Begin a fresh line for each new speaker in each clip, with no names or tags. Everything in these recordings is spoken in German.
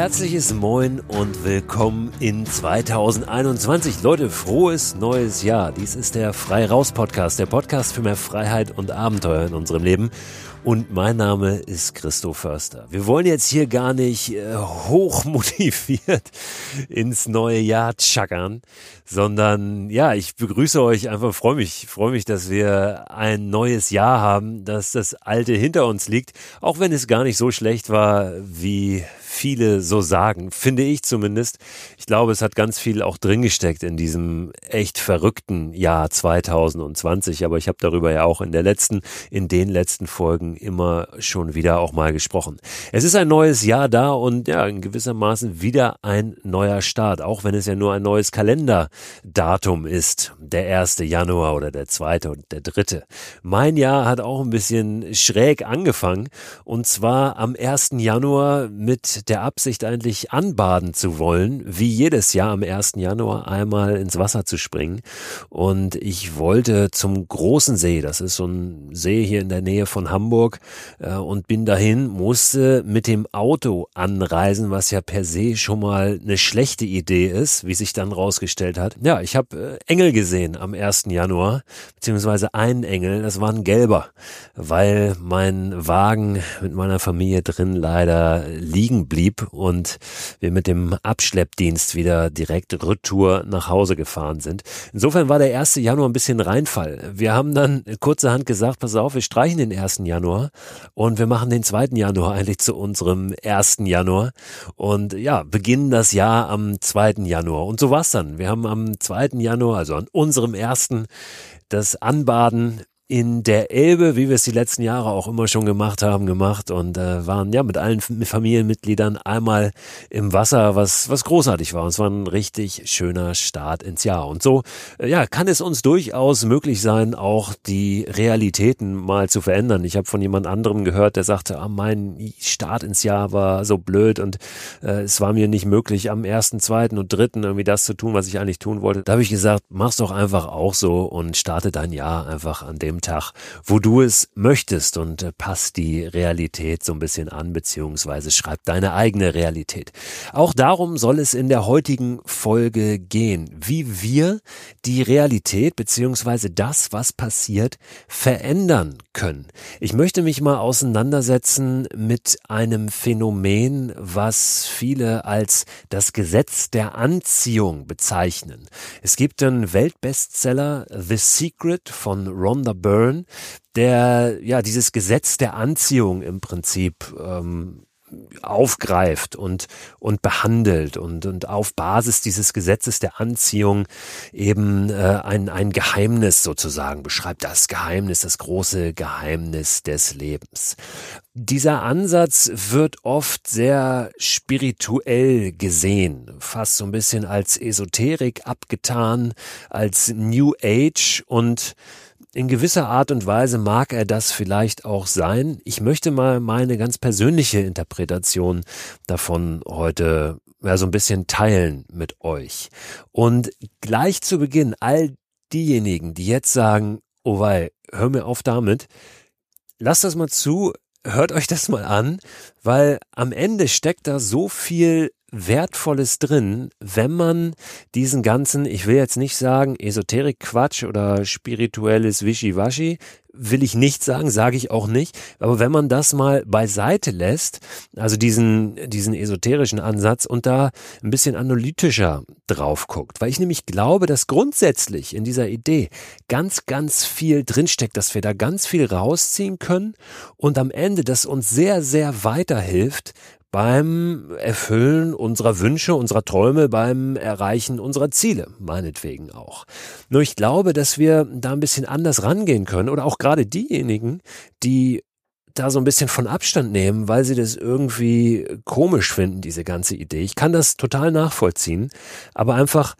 Herzliches Moin und willkommen in 2021. Leute, frohes neues Jahr. Dies ist der Frei Raus Podcast, der Podcast für mehr Freiheit und Abenteuer in unserem Leben. Und mein Name ist Christo Förster. Wir wollen jetzt hier gar nicht äh, hoch motiviert ins neue Jahr tschackern, sondern ja, ich begrüße euch einfach, freue mich, freue mich, dass wir ein neues Jahr haben, dass das alte hinter uns liegt, auch wenn es gar nicht so schlecht war, wie viele so sagen, finde ich zumindest. Ich glaube, es hat ganz viel auch drin gesteckt in diesem echt verrückten Jahr 2020, aber ich habe darüber ja auch in der letzten, in den letzten Folgen immer schon wieder auch mal gesprochen. Es ist ein neues Jahr da und ja, in gewissermaßen wieder ein neuer Start, auch wenn es ja nur ein neues Kalenderdatum ist, der 1. Januar oder der 2. und der 3. Mein Jahr hat auch ein bisschen schräg angefangen und zwar am 1. Januar mit der Absicht eigentlich anbaden zu wollen, wie jedes Jahr am 1. Januar einmal ins Wasser zu springen. Und ich wollte zum großen See, das ist so ein See hier in der Nähe von Hamburg, äh, und bin dahin, musste mit dem Auto anreisen, was ja per se schon mal eine schlechte Idee ist, wie sich dann rausgestellt hat. Ja, ich habe äh, Engel gesehen am 1. Januar, beziehungsweise einen Engel, das war ein gelber, weil mein Wagen mit meiner Familie drin leider liegen blieb und wir mit dem Abschleppdienst wieder direkt Retour nach Hause gefahren sind. Insofern war der 1. Januar ein bisschen Reinfall. Wir haben dann kurzerhand gesagt, pass auf, wir streichen den 1. Januar und wir machen den 2. Januar eigentlich zu unserem 1. Januar und ja, beginnen das Jahr am 2. Januar. Und so war's dann. Wir haben am 2. Januar, also an unserem ersten, das Anbaden in der Elbe, wie wir es die letzten Jahre auch immer schon gemacht haben, gemacht und äh, waren ja mit allen Familienmitgliedern einmal im Wasser, was was großartig war. Und es war ein richtig schöner Start ins Jahr. Und so äh, ja kann es uns durchaus möglich sein, auch die Realitäten mal zu verändern. Ich habe von jemand anderem gehört, der sagte, ah, mein Start ins Jahr war so blöd und äh, es war mir nicht möglich, am ersten, zweiten und dritten irgendwie das zu tun, was ich eigentlich tun wollte. Da habe ich gesagt, mach's doch einfach auch so und starte dein Jahr einfach an dem Tag, wo du es möchtest und äh, passt die Realität so ein bisschen an, beziehungsweise schreib deine eigene Realität. Auch darum soll es in der heutigen Folge gehen, wie wir die Realität beziehungsweise das, was passiert, verändern können. Ich möchte mich mal auseinandersetzen mit einem Phänomen, was viele als das Gesetz der Anziehung bezeichnen. Es gibt einen Weltbestseller The Secret von Rhonda Byrne Byrne, der ja dieses Gesetz der Anziehung im Prinzip ähm, aufgreift und, und behandelt und, und auf Basis dieses Gesetzes der Anziehung eben äh, ein, ein Geheimnis sozusagen beschreibt, das Geheimnis, das große Geheimnis des Lebens. Dieser Ansatz wird oft sehr spirituell gesehen, fast so ein bisschen als Esoterik abgetan, als New Age und in gewisser Art und Weise mag er das vielleicht auch sein. Ich möchte mal meine ganz persönliche Interpretation davon heute ja, so ein bisschen teilen mit euch. Und gleich zu Beginn all diejenigen, die jetzt sagen, oh wei, hör mir auf damit, lasst das mal zu, hört euch das mal an, weil am Ende steckt da so viel Wertvolles drin, wenn man diesen ganzen, ich will jetzt nicht sagen Esoterik-Quatsch oder spirituelles Wischiwaschi, will ich nicht sagen, sage ich auch nicht, aber wenn man das mal beiseite lässt, also diesen, diesen esoterischen Ansatz und da ein bisschen analytischer drauf guckt, weil ich nämlich glaube, dass grundsätzlich in dieser Idee ganz, ganz viel drinsteckt, dass wir da ganz viel rausziehen können und am Ende das uns sehr, sehr weiterhilft, beim Erfüllen unserer Wünsche, unserer Träume, beim Erreichen unserer Ziele, meinetwegen auch. Nur ich glaube, dass wir da ein bisschen anders rangehen können oder auch gerade diejenigen, die da so ein bisschen von Abstand nehmen, weil sie das irgendwie komisch finden, diese ganze Idee. Ich kann das total nachvollziehen, aber einfach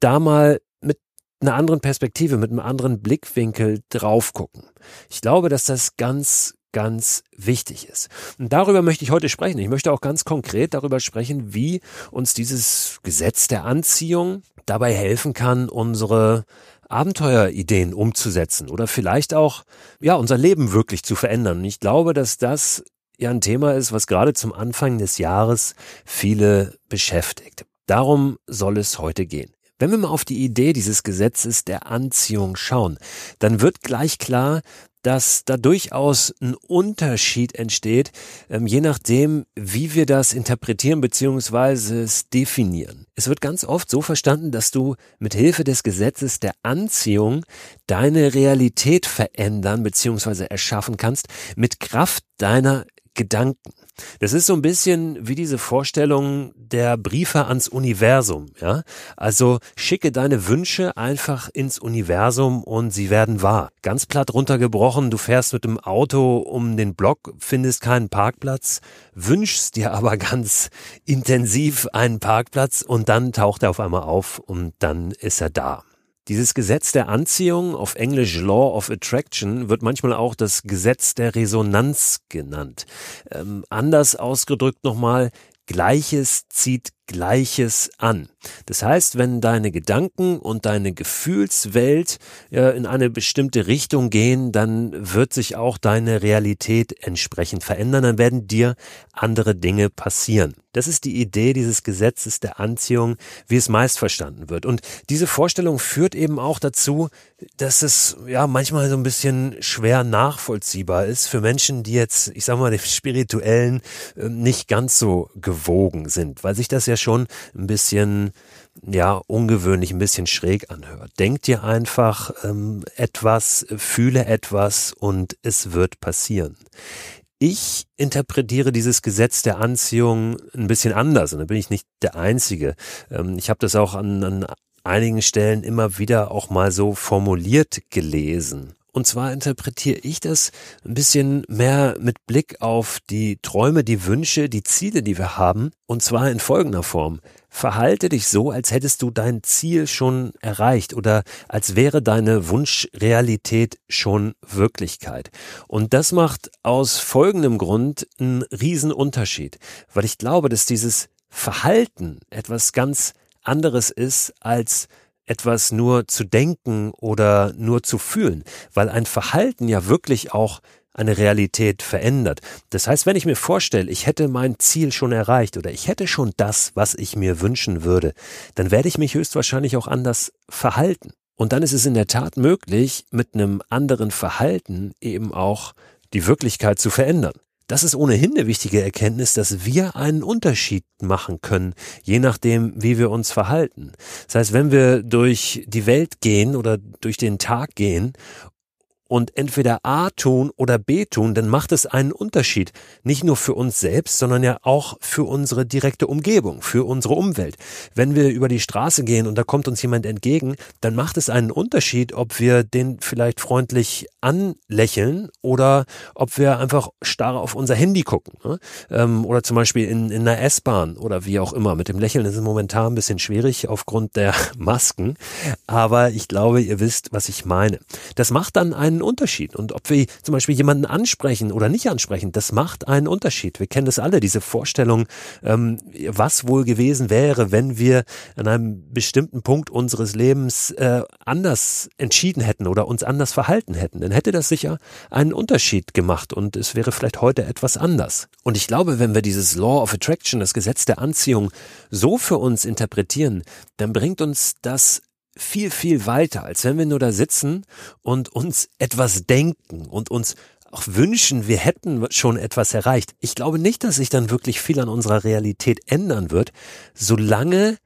da mal mit einer anderen Perspektive, mit einem anderen Blickwinkel drauf gucken. Ich glaube, dass das ganz ganz wichtig ist. Und darüber möchte ich heute sprechen. Ich möchte auch ganz konkret darüber sprechen, wie uns dieses Gesetz der Anziehung dabei helfen kann, unsere Abenteuerideen umzusetzen oder vielleicht auch, ja, unser Leben wirklich zu verändern. Und ich glaube, dass das ja ein Thema ist, was gerade zum Anfang des Jahres viele beschäftigt. Darum soll es heute gehen. Wenn wir mal auf die Idee dieses Gesetzes der Anziehung schauen, dann wird gleich klar, dass da durchaus ein Unterschied entsteht, ähm, je nachdem, wie wir das interpretieren bzw. es definieren. Es wird ganz oft so verstanden, dass du mit Hilfe des Gesetzes der Anziehung deine Realität verändern bzw. erschaffen kannst mit Kraft deiner Gedanken. Das ist so ein bisschen wie diese Vorstellung der Briefe ans Universum, ja? Also schicke deine Wünsche einfach ins Universum und sie werden wahr. Ganz platt runtergebrochen, du fährst mit dem Auto um den Block, findest keinen Parkplatz, wünschst dir aber ganz intensiv einen Parkplatz und dann taucht er auf einmal auf und dann ist er da. Dieses Gesetz der Anziehung, auf Englisch Law of Attraction, wird manchmal auch das Gesetz der Resonanz genannt. Ähm, anders ausgedrückt nochmal, Gleiches zieht Gleiches an. Das heißt, wenn deine Gedanken und deine Gefühlswelt äh, in eine bestimmte Richtung gehen, dann wird sich auch deine Realität entsprechend verändern, dann werden dir andere Dinge passieren. Das ist die Idee dieses Gesetzes der Anziehung, wie es meist verstanden wird. Und diese Vorstellung führt eben auch dazu, dass es ja manchmal so ein bisschen schwer nachvollziehbar ist für Menschen, die jetzt, ich sag mal, den spirituellen äh, nicht ganz so gewogen sind, weil sich das ja schon ein bisschen ja, ungewöhnlich, ein bisschen schräg anhört. Denk dir einfach ähm, etwas, fühle etwas und es wird passieren. Ich interpretiere dieses Gesetz der Anziehung ein bisschen anders und da bin ich nicht der Einzige. Ähm, ich habe das auch an, an einigen Stellen immer wieder auch mal so formuliert gelesen. Und zwar interpretiere ich das ein bisschen mehr mit Blick auf die Träume, die Wünsche, die Ziele, die wir haben. Und zwar in folgender Form. Verhalte dich so, als hättest du dein Ziel schon erreicht oder als wäre deine Wunschrealität schon Wirklichkeit. Und das macht aus folgendem Grund einen riesen Unterschied, weil ich glaube, dass dieses Verhalten etwas ganz anderes ist als etwas nur zu denken oder nur zu fühlen, weil ein Verhalten ja wirklich auch eine Realität verändert. Das heißt, wenn ich mir vorstelle, ich hätte mein Ziel schon erreicht oder ich hätte schon das, was ich mir wünschen würde, dann werde ich mich höchstwahrscheinlich auch anders verhalten. Und dann ist es in der Tat möglich, mit einem anderen Verhalten eben auch die Wirklichkeit zu verändern. Das ist ohnehin eine wichtige Erkenntnis, dass wir einen Unterschied machen können, je nachdem, wie wir uns verhalten. Das heißt, wenn wir durch die Welt gehen oder durch den Tag gehen und entweder A tun oder B tun, dann macht es einen Unterschied. Nicht nur für uns selbst, sondern ja auch für unsere direkte Umgebung, für unsere Umwelt. Wenn wir über die Straße gehen und da kommt uns jemand entgegen, dann macht es einen Unterschied, ob wir den vielleicht freundlich anlächeln oder ob wir einfach starr auf unser Handy gucken. Ne? Ähm, oder zum Beispiel in, in einer S-Bahn oder wie auch immer. Mit dem Lächeln ist es momentan ein bisschen schwierig aufgrund der Masken. Aber ich glaube, ihr wisst, was ich meine. Das macht dann einen einen Unterschied. Und ob wir zum Beispiel jemanden ansprechen oder nicht ansprechen, das macht einen Unterschied. Wir kennen das alle, diese Vorstellung, ähm, was wohl gewesen wäre, wenn wir an einem bestimmten Punkt unseres Lebens äh, anders entschieden hätten oder uns anders verhalten hätten. Dann hätte das sicher einen Unterschied gemacht und es wäre vielleicht heute etwas anders. Und ich glaube, wenn wir dieses Law of Attraction, das Gesetz der Anziehung, so für uns interpretieren, dann bringt uns das viel, viel weiter, als wenn wir nur da sitzen und uns etwas denken und uns auch wünschen, wir hätten schon etwas erreicht. Ich glaube nicht, dass sich dann wirklich viel an unserer Realität ändern wird, solange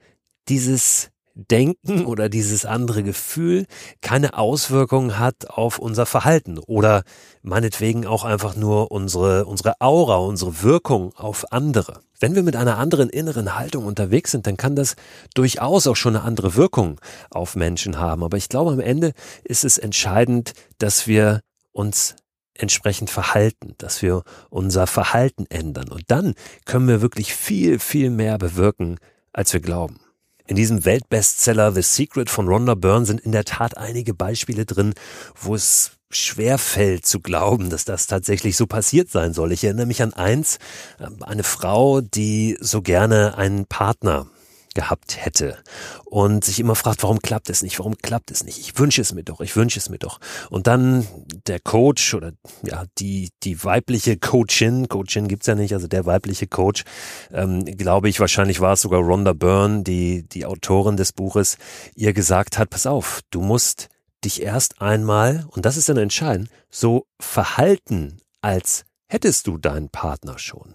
dieses Denken oder dieses andere Gefühl keine Auswirkungen hat auf unser Verhalten oder meinetwegen auch einfach nur unsere, unsere Aura, unsere Wirkung auf andere. Wenn wir mit einer anderen inneren Haltung unterwegs sind, dann kann das durchaus auch schon eine andere Wirkung auf Menschen haben. Aber ich glaube, am Ende ist es entscheidend, dass wir uns entsprechend verhalten, dass wir unser Verhalten ändern. Und dann können wir wirklich viel, viel mehr bewirken, als wir glauben. In diesem Weltbestseller The Secret von Rhonda Byrne sind in der Tat einige Beispiele drin, wo es schwer fällt zu glauben, dass das tatsächlich so passiert sein soll. Ich erinnere mich an eins, ähm, eine Frau, die so gerne einen Partner gehabt hätte und sich immer fragt, warum klappt es nicht, warum klappt es nicht, ich wünsche es mir doch, ich wünsche es mir doch. Und dann der Coach oder ja, die, die weibliche Coachin, Coachin gibt's ja nicht, also der weibliche Coach, ähm, glaube ich, wahrscheinlich war es sogar Rhonda Byrne, die, die Autorin des Buches, ihr gesagt hat, pass auf, du musst dich erst einmal, und das ist dann entscheidend, so verhalten, als hättest du deinen Partner schon.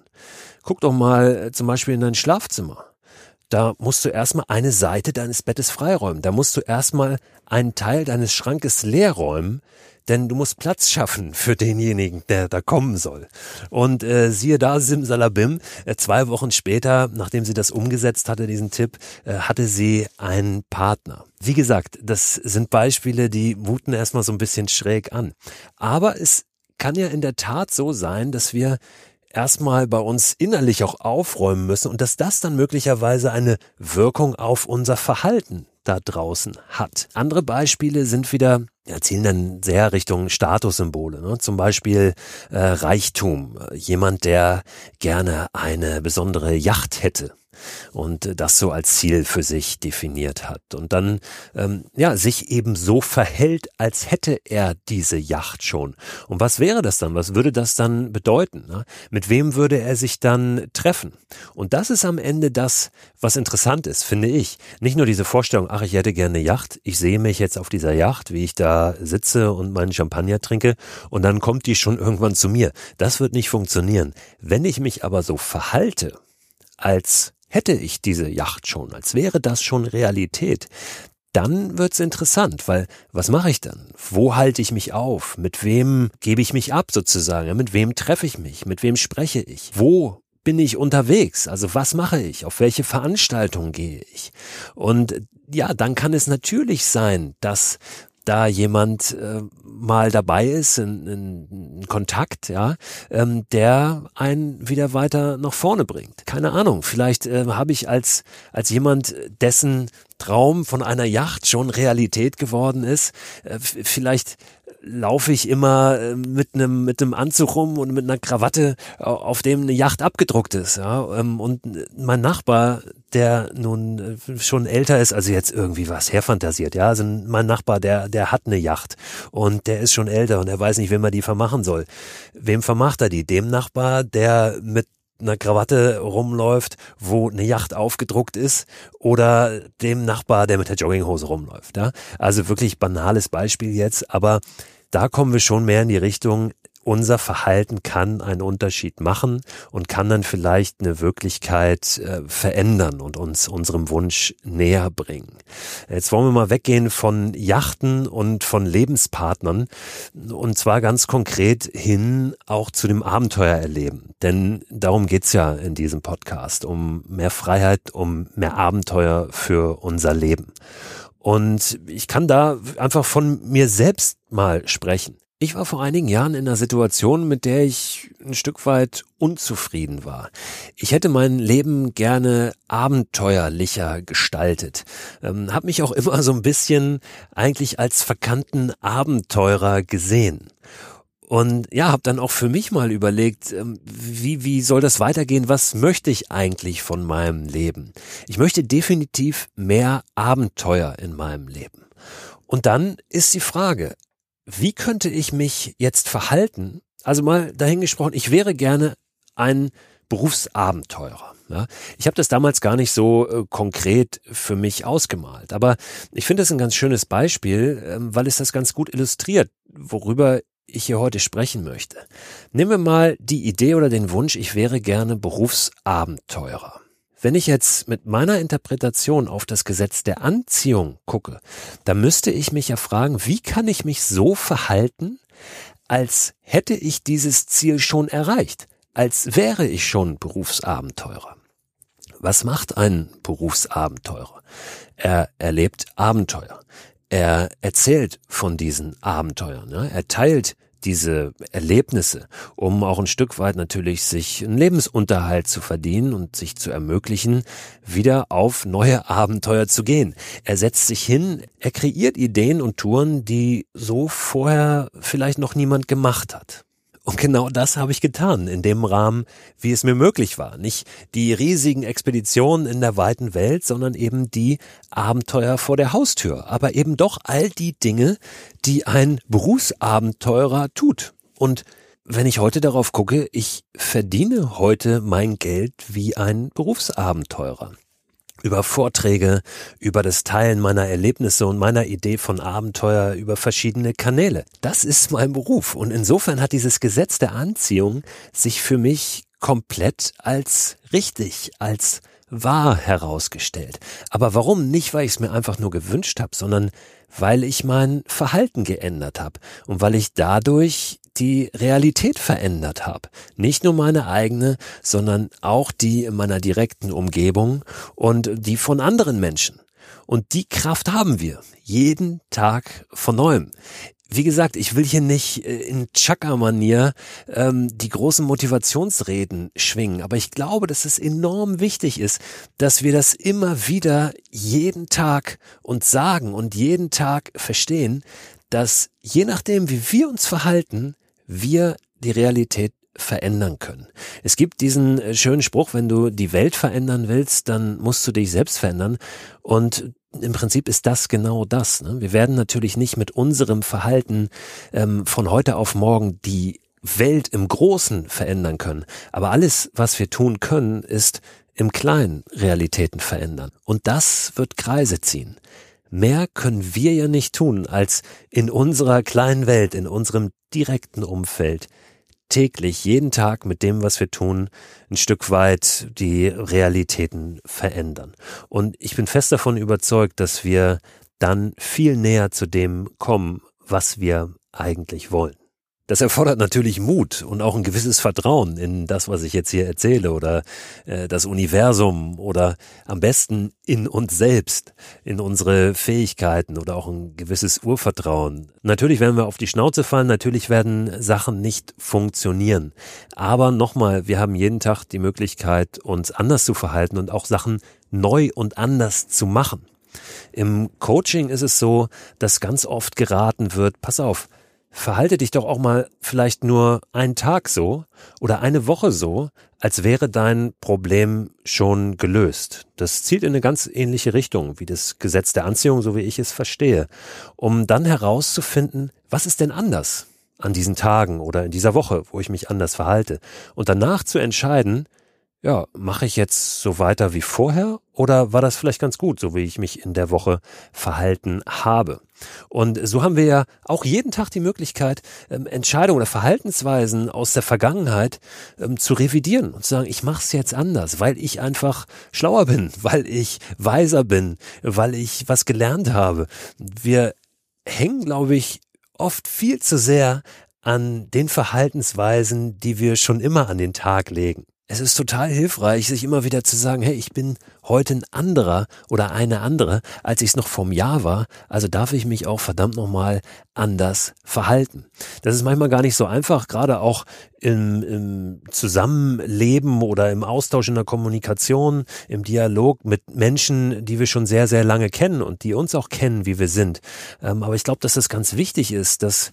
Guck doch mal äh, zum Beispiel in dein Schlafzimmer. Da musst du erstmal eine Seite deines Bettes freiräumen. Da musst du erstmal einen Teil deines Schrankes leer räumen, denn du musst Platz schaffen für denjenigen, der da kommen soll. Und äh, siehe da, Simsalabim, äh, zwei Wochen später, nachdem sie das umgesetzt hatte, diesen Tipp, äh, hatte sie einen Partner. Wie gesagt, das sind Beispiele, die muten erstmal so ein bisschen schräg an. Aber es kann ja in der Tat so sein, dass wir erstmal bei uns innerlich auch aufräumen müssen und dass das dann möglicherweise eine Wirkung auf unser Verhalten da draußen hat. Andere Beispiele sind wieder, ja, zielen dann sehr Richtung Statussymbole. Ne? Zum Beispiel äh, Reichtum. Jemand, der gerne eine besondere Yacht hätte und das so als Ziel für sich definiert hat und dann ähm, ja sich eben so verhält, als hätte er diese Yacht schon. Und was wäre das dann? Was würde das dann bedeuten? Ne? Mit wem würde er sich dann treffen? Und das ist am Ende das, was interessant ist, finde ich. Nicht nur diese Vorstellung, ach, ich hätte gerne eine Yacht, ich sehe mich jetzt auf dieser Yacht, wie ich da sitze und meinen Champagner trinke und dann kommt die schon irgendwann zu mir. Das wird nicht funktionieren. Wenn ich mich aber so verhalte, als hätte ich diese Yacht schon, als wäre das schon Realität, dann wird's interessant, weil was mache ich dann? Wo halte ich mich auf? Mit wem gebe ich mich ab sozusagen? Mit wem treffe ich mich? Mit wem spreche ich? Wo bin ich unterwegs? Also was mache ich? Auf welche Veranstaltungen gehe ich? Und ja, dann kann es natürlich sein, dass da jemand äh, mal dabei ist, in, in, in Kontakt, ja, ähm, der einen wieder weiter nach vorne bringt. Keine Ahnung, vielleicht äh, habe ich als, als jemand, dessen Traum von einer Yacht schon Realität geworden ist, äh, vielleicht laufe ich immer äh, mit einem mit einem Anzug rum und mit einer Krawatte, auf dem eine Yacht abgedruckt ist. Ja? Ähm, und mein Nachbar, der nun äh, schon älter ist, also jetzt irgendwie was herfantasiert, ja, also mein Nachbar, der der hat eine Yacht und der ist schon älter und er weiß nicht, wem er die vermachen soll. Wem vermacht er die? Dem Nachbar, der mit einer Krawatte rumläuft, wo eine Yacht aufgedruckt ist, oder dem Nachbar, der mit der Jogginghose rumläuft. Ja? Also wirklich banales Beispiel jetzt, aber da kommen wir schon mehr in die Richtung, unser Verhalten kann einen Unterschied machen und kann dann vielleicht eine Wirklichkeit äh, verändern und uns unserem Wunsch näher bringen. Jetzt wollen wir mal weggehen von Yachten und von Lebenspartnern und zwar ganz konkret hin auch zu dem Abenteuererleben. Denn darum geht's ja in diesem Podcast, um mehr Freiheit, um mehr Abenteuer für unser Leben. Und ich kann da einfach von mir selbst mal sprechen. Ich war vor einigen Jahren in einer Situation, mit der ich ein Stück weit unzufrieden war. Ich hätte mein Leben gerne abenteuerlicher gestaltet. Ähm, hab mich auch immer so ein bisschen eigentlich als verkannten Abenteurer gesehen. Und ja, habe dann auch für mich mal überlegt, ähm, wie, wie soll das weitergehen? Was möchte ich eigentlich von meinem Leben? Ich möchte definitiv mehr Abenteuer in meinem Leben. Und dann ist die Frage, wie könnte ich mich jetzt verhalten? Also mal dahingesprochen, ich wäre gerne ein Berufsabenteurer. Ja, ich habe das damals gar nicht so äh, konkret für mich ausgemalt, aber ich finde es ein ganz schönes Beispiel, äh, weil es das ganz gut illustriert, worüber ich hier heute sprechen möchte. Nehmen wir mal die Idee oder den Wunsch, ich wäre gerne Berufsabenteurer. Wenn ich jetzt mit meiner Interpretation auf das Gesetz der Anziehung gucke, dann müsste ich mich ja fragen, wie kann ich mich so verhalten, als hätte ich dieses Ziel schon erreicht, als wäre ich schon Berufsabenteurer. Was macht ein Berufsabenteurer? Er erlebt Abenteuer. Er erzählt von diesen Abenteuern. Ja? Er teilt diese Erlebnisse, um auch ein Stück weit natürlich sich einen Lebensunterhalt zu verdienen und sich zu ermöglichen, wieder auf neue Abenteuer zu gehen. Er setzt sich hin, er kreiert Ideen und Touren, die so vorher vielleicht noch niemand gemacht hat. Und genau das habe ich getan, in dem Rahmen, wie es mir möglich war. Nicht die riesigen Expeditionen in der weiten Welt, sondern eben die Abenteuer vor der Haustür. Aber eben doch all die Dinge, die ein Berufsabenteurer tut. Und wenn ich heute darauf gucke, ich verdiene heute mein Geld wie ein Berufsabenteurer über Vorträge, über das Teilen meiner Erlebnisse und meiner Idee von Abenteuer über verschiedene Kanäle. Das ist mein Beruf und insofern hat dieses Gesetz der Anziehung sich für mich komplett als richtig, als wahr herausgestellt. Aber warum? Nicht, weil ich es mir einfach nur gewünscht habe, sondern weil ich mein Verhalten geändert habe und weil ich dadurch die Realität verändert habe. Nicht nur meine eigene, sondern auch die in meiner direkten Umgebung und die von anderen Menschen. Und die Kraft haben wir jeden Tag von neuem. Wie gesagt, ich will hier nicht äh, in Chaka-Manier ähm, die großen Motivationsreden schwingen, aber ich glaube, dass es enorm wichtig ist, dass wir das immer wieder jeden Tag uns sagen und jeden Tag verstehen, dass je nachdem, wie wir uns verhalten, wir die Realität verändern können. Es gibt diesen äh, schönen Spruch, wenn du die Welt verändern willst, dann musst du dich selbst verändern. Und im Prinzip ist das genau das. Ne? Wir werden natürlich nicht mit unserem Verhalten ähm, von heute auf morgen die Welt im Großen verändern können. Aber alles, was wir tun können, ist im Kleinen Realitäten verändern. Und das wird Kreise ziehen. Mehr können wir ja nicht tun, als in unserer kleinen Welt, in unserem direkten Umfeld, täglich, jeden Tag mit dem, was wir tun, ein Stück weit die Realitäten verändern. Und ich bin fest davon überzeugt, dass wir dann viel näher zu dem kommen, was wir eigentlich wollen. Das erfordert natürlich Mut und auch ein gewisses Vertrauen in das, was ich jetzt hier erzähle oder äh, das Universum oder am besten in uns selbst, in unsere Fähigkeiten oder auch ein gewisses Urvertrauen. Natürlich werden wir auf die Schnauze fallen, natürlich werden Sachen nicht funktionieren. Aber nochmal, wir haben jeden Tag die Möglichkeit, uns anders zu verhalten und auch Sachen neu und anders zu machen. Im Coaching ist es so, dass ganz oft geraten wird, pass auf, verhalte dich doch auch mal vielleicht nur einen Tag so oder eine Woche so, als wäre dein Problem schon gelöst. Das zielt in eine ganz ähnliche Richtung wie das Gesetz der Anziehung, so wie ich es verstehe, um dann herauszufinden, was ist denn anders an diesen Tagen oder in dieser Woche, wo ich mich anders verhalte und danach zu entscheiden, ja, mache ich jetzt so weiter wie vorher oder war das vielleicht ganz gut, so wie ich mich in der Woche verhalten habe? Und so haben wir ja auch jeden Tag die Möglichkeit, ähm, Entscheidungen oder Verhaltensweisen aus der Vergangenheit ähm, zu revidieren und zu sagen, ich mache es jetzt anders, weil ich einfach schlauer bin, weil ich weiser bin, weil ich was gelernt habe. Wir hängen, glaube ich, oft viel zu sehr an den Verhaltensweisen, die wir schon immer an den Tag legen es ist total hilfreich, sich immer wieder zu sagen, hey, ich bin heute ein anderer oder eine andere, als ich es noch vom Jahr war, also darf ich mich auch verdammt nochmal anders verhalten. Das ist manchmal gar nicht so einfach, gerade auch im, im Zusammenleben oder im Austausch in der Kommunikation, im Dialog mit Menschen, die wir schon sehr, sehr lange kennen und die uns auch kennen, wie wir sind. Ähm, aber ich glaube, dass es ganz wichtig ist, dass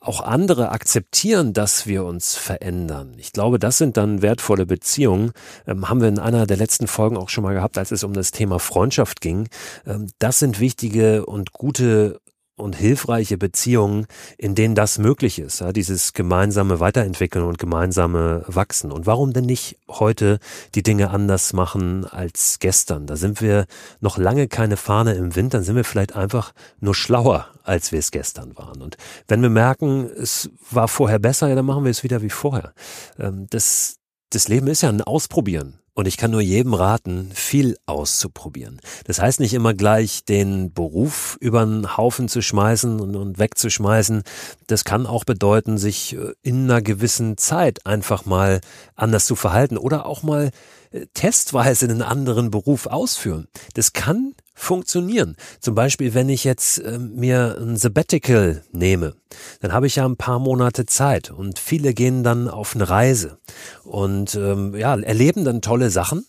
auch andere akzeptieren, dass wir uns verändern. Ich glaube, das sind dann wertvolle Beziehungen. Ähm, haben wir in einer der letzten Folgen auch schon mal gehabt, als es um das Thema Freundschaft ging. Ähm, das sind wichtige und gute und hilfreiche Beziehungen, in denen das möglich ist, dieses gemeinsame Weiterentwickeln und gemeinsame Wachsen. Und warum denn nicht heute die Dinge anders machen als gestern? Da sind wir noch lange keine Fahne im Wind, dann sind wir vielleicht einfach nur schlauer, als wir es gestern waren. Und wenn wir merken, es war vorher besser, ja, dann machen wir es wieder wie vorher. Ähm, das, das Leben ist ja ein Ausprobieren. Und ich kann nur jedem raten, viel auszuprobieren. Das heißt nicht immer gleich den Beruf über den Haufen zu schmeißen und, wegzuschmeißen. Das kann auch bedeuten, sich äh, in einer gewissen Zeit einfach mal anders zu verhalten oder auch mal äh, testweise einen anderen Beruf ausführen. Das kann funktionieren. Zum Beispiel, wenn ich jetzt äh, mir ein Sabbatical nehme, dann habe ich ja ein paar Monate Zeit und viele gehen dann auf eine Reise und ähm, ja, erleben dann tolle Sachen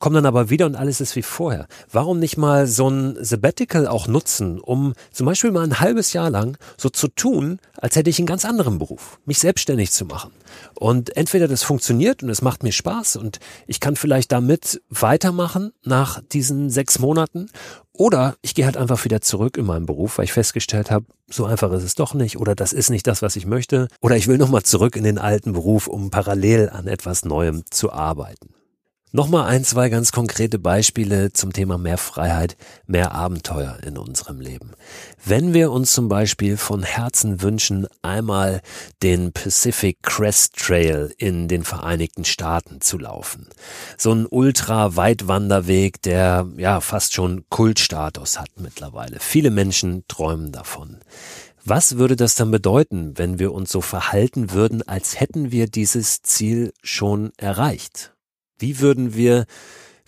komm dann aber wieder und alles ist wie vorher. Warum nicht mal so ein Sabbatical auch nutzen, um zum Beispiel mal ein halbes Jahr lang so zu tun, als hätte ich einen ganz anderen Beruf, mich selbstständig zu machen. Und entweder das funktioniert und es macht mir Spaß und ich kann vielleicht damit weitermachen nach diesen sechs Monaten oder ich gehe halt einfach wieder zurück in meinen Beruf, weil ich festgestellt habe, so einfach ist es doch nicht oder das ist nicht das, was ich möchte. Oder ich will nochmal zurück in den alten Beruf, um parallel an etwas Neuem zu arbeiten. Nochmal ein, zwei ganz konkrete Beispiele zum Thema mehr Freiheit, mehr Abenteuer in unserem Leben. Wenn wir uns zum Beispiel von Herzen wünschen, einmal den Pacific Crest Trail in den Vereinigten Staaten zu laufen. So ein ultra-Weitwanderweg, der ja fast schon Kultstatus hat mittlerweile. Viele Menschen träumen davon. Was würde das dann bedeuten, wenn wir uns so verhalten würden, als hätten wir dieses Ziel schon erreicht? Wie würden wir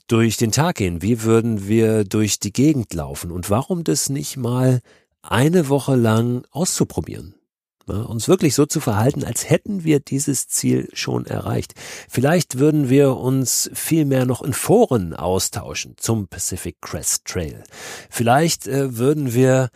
durch den Tag gehen? Wie würden wir durch die Gegend laufen? Und warum das nicht mal eine Woche lang auszuprobieren? Ja, uns wirklich so zu verhalten, als hätten wir dieses Ziel schon erreicht. Vielleicht würden wir uns viel mehr noch in Foren austauschen zum Pacific Crest Trail. Vielleicht äh, würden wir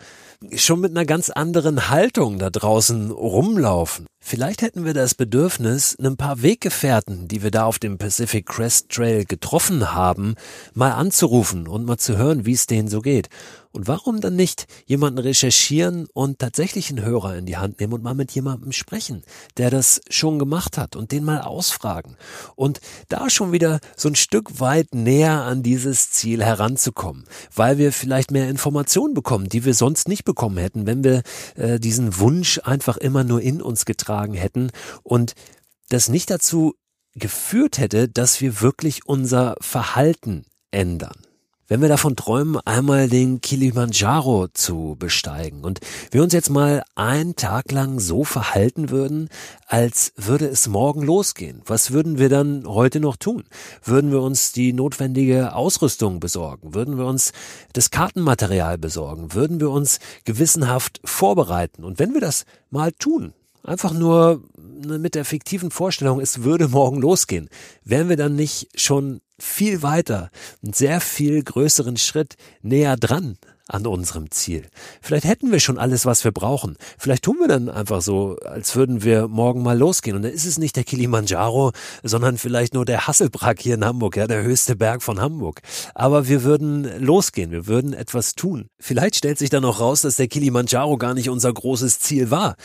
schon mit einer ganz anderen Haltung da draußen rumlaufen. Vielleicht hätten wir das Bedürfnis, ein paar Weggefährten, die wir da auf dem Pacific Crest Trail getroffen haben, mal anzurufen und mal zu hören, wie es denen so geht. Und warum dann nicht jemanden recherchieren und tatsächlich einen Hörer in die Hand nehmen und mal mit jemandem sprechen, der das schon gemacht hat und den mal ausfragen und da schon wieder so ein Stück weit näher an dieses Ziel heranzukommen, weil wir vielleicht mehr Informationen bekommen, die wir sonst nicht bekommen hätten, wenn wir äh, diesen Wunsch einfach immer nur in uns getragen hätten und das nicht dazu geführt hätte, dass wir wirklich unser Verhalten ändern. Wenn wir davon träumen, einmal den Kilimanjaro zu besteigen und wir uns jetzt mal einen Tag lang so verhalten würden, als würde es morgen losgehen, was würden wir dann heute noch tun? Würden wir uns die notwendige Ausrüstung besorgen? Würden wir uns das Kartenmaterial besorgen? Würden wir uns gewissenhaft vorbereiten? Und wenn wir das mal tun, einfach nur mit der fiktiven Vorstellung, es würde morgen losgehen, wären wir dann nicht schon viel weiter, einen sehr viel größeren Schritt näher dran an unserem Ziel. Vielleicht hätten wir schon alles, was wir brauchen. Vielleicht tun wir dann einfach so, als würden wir morgen mal losgehen. Und dann ist es nicht der Kilimanjaro, sondern vielleicht nur der Hasselbrack hier in Hamburg, ja, der höchste Berg von Hamburg. Aber wir würden losgehen, wir würden etwas tun. Vielleicht stellt sich dann auch raus, dass der Kilimanjaro gar nicht unser großes Ziel war.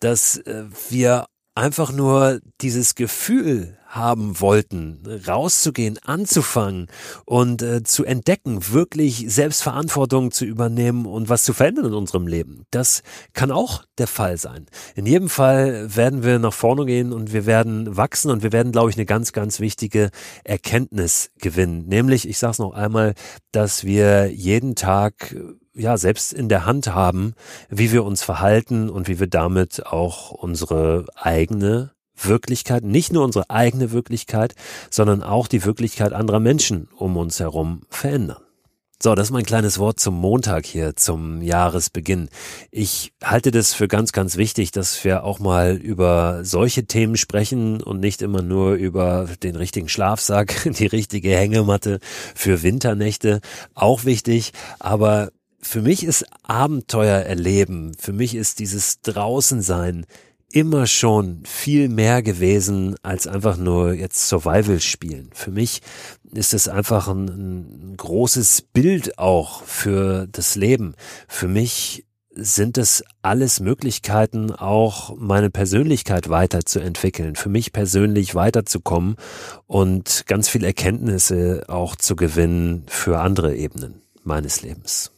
Dass äh, wir einfach nur dieses Gefühl haben wollten, rauszugehen, anzufangen und äh, zu entdecken, wirklich Selbstverantwortung zu übernehmen und was zu verändern in unserem Leben. Das kann auch der Fall sein. In jedem Fall werden wir nach vorne gehen und wir werden wachsen und wir werden, glaube ich, eine ganz, ganz wichtige Erkenntnis gewinnen. Nämlich, ich sage es noch einmal, dass wir jeden Tag ja selbst in der Hand haben, wie wir uns verhalten und wie wir damit auch unsere eigene Wirklichkeit, nicht nur unsere eigene Wirklichkeit, sondern auch die Wirklichkeit anderer Menschen um uns herum verändern. So, das ist mein kleines Wort zum Montag hier, zum Jahresbeginn. Ich halte das für ganz, ganz wichtig, dass wir auch mal über solche Themen sprechen und nicht immer nur über den richtigen Schlafsack, die richtige Hängematte für Winternächte. Auch wichtig, aber für mich ist Abenteuer erleben, für mich ist dieses Draußensein immer schon viel mehr gewesen als einfach nur jetzt Survival spielen. Für mich ist es einfach ein, ein großes Bild auch für das Leben. Für mich sind es alles Möglichkeiten, auch meine Persönlichkeit weiterzuentwickeln, für mich persönlich weiterzukommen und ganz viel Erkenntnisse auch zu gewinnen für andere Ebenen meines Lebens.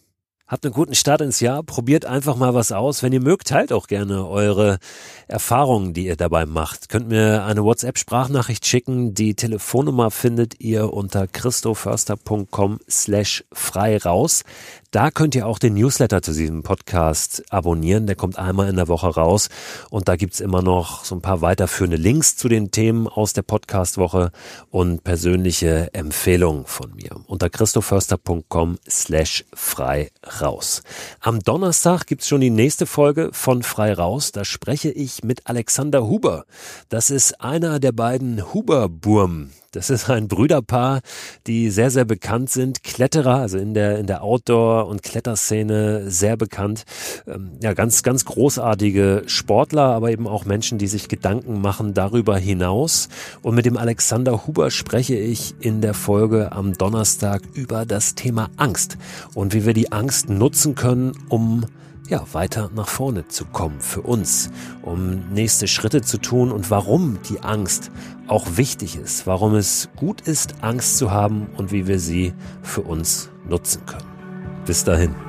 Habt einen guten Start ins Jahr, probiert einfach mal was aus. Wenn ihr mögt, teilt auch gerne eure Erfahrungen, die ihr dabei macht. Könnt mir eine WhatsApp-Sprachnachricht schicken. Die Telefonnummer findet ihr unter christoförster.com slash frei raus. Da könnt ihr auch den Newsletter zu diesem Podcast abonnieren. Der kommt einmal in der Woche raus. Und da gibt's immer noch so ein paar weiterführende Links zu den Themen aus der Podcastwoche und persönliche Empfehlungen von mir. Unter christoförster.com slash frei raus. Am Donnerstag gibt's schon die nächste Folge von Frei raus. Da spreche ich mit Alexander Huber. Das ist einer der beiden Huber-Burm Das ist ein Brüderpaar, die sehr, sehr bekannt sind. Kletterer, also in der, in der Outdoor- und Kletterszene sehr bekannt. Ähm, ja, ganz, ganz großartige Sportler, aber eben auch Menschen, die sich Gedanken machen darüber hinaus. Und mit dem Alexander Huber spreche ich in der Folge am Donnerstag über das Thema Angst und wie wir die Angst nutzen können, um ja, weiter nach vorne zu kommen für uns, um nächste Schritte zu tun und warum die Angst auch wichtig ist, warum es gut ist, Angst zu haben und wie wir sie für uns nutzen können. Bis dahin.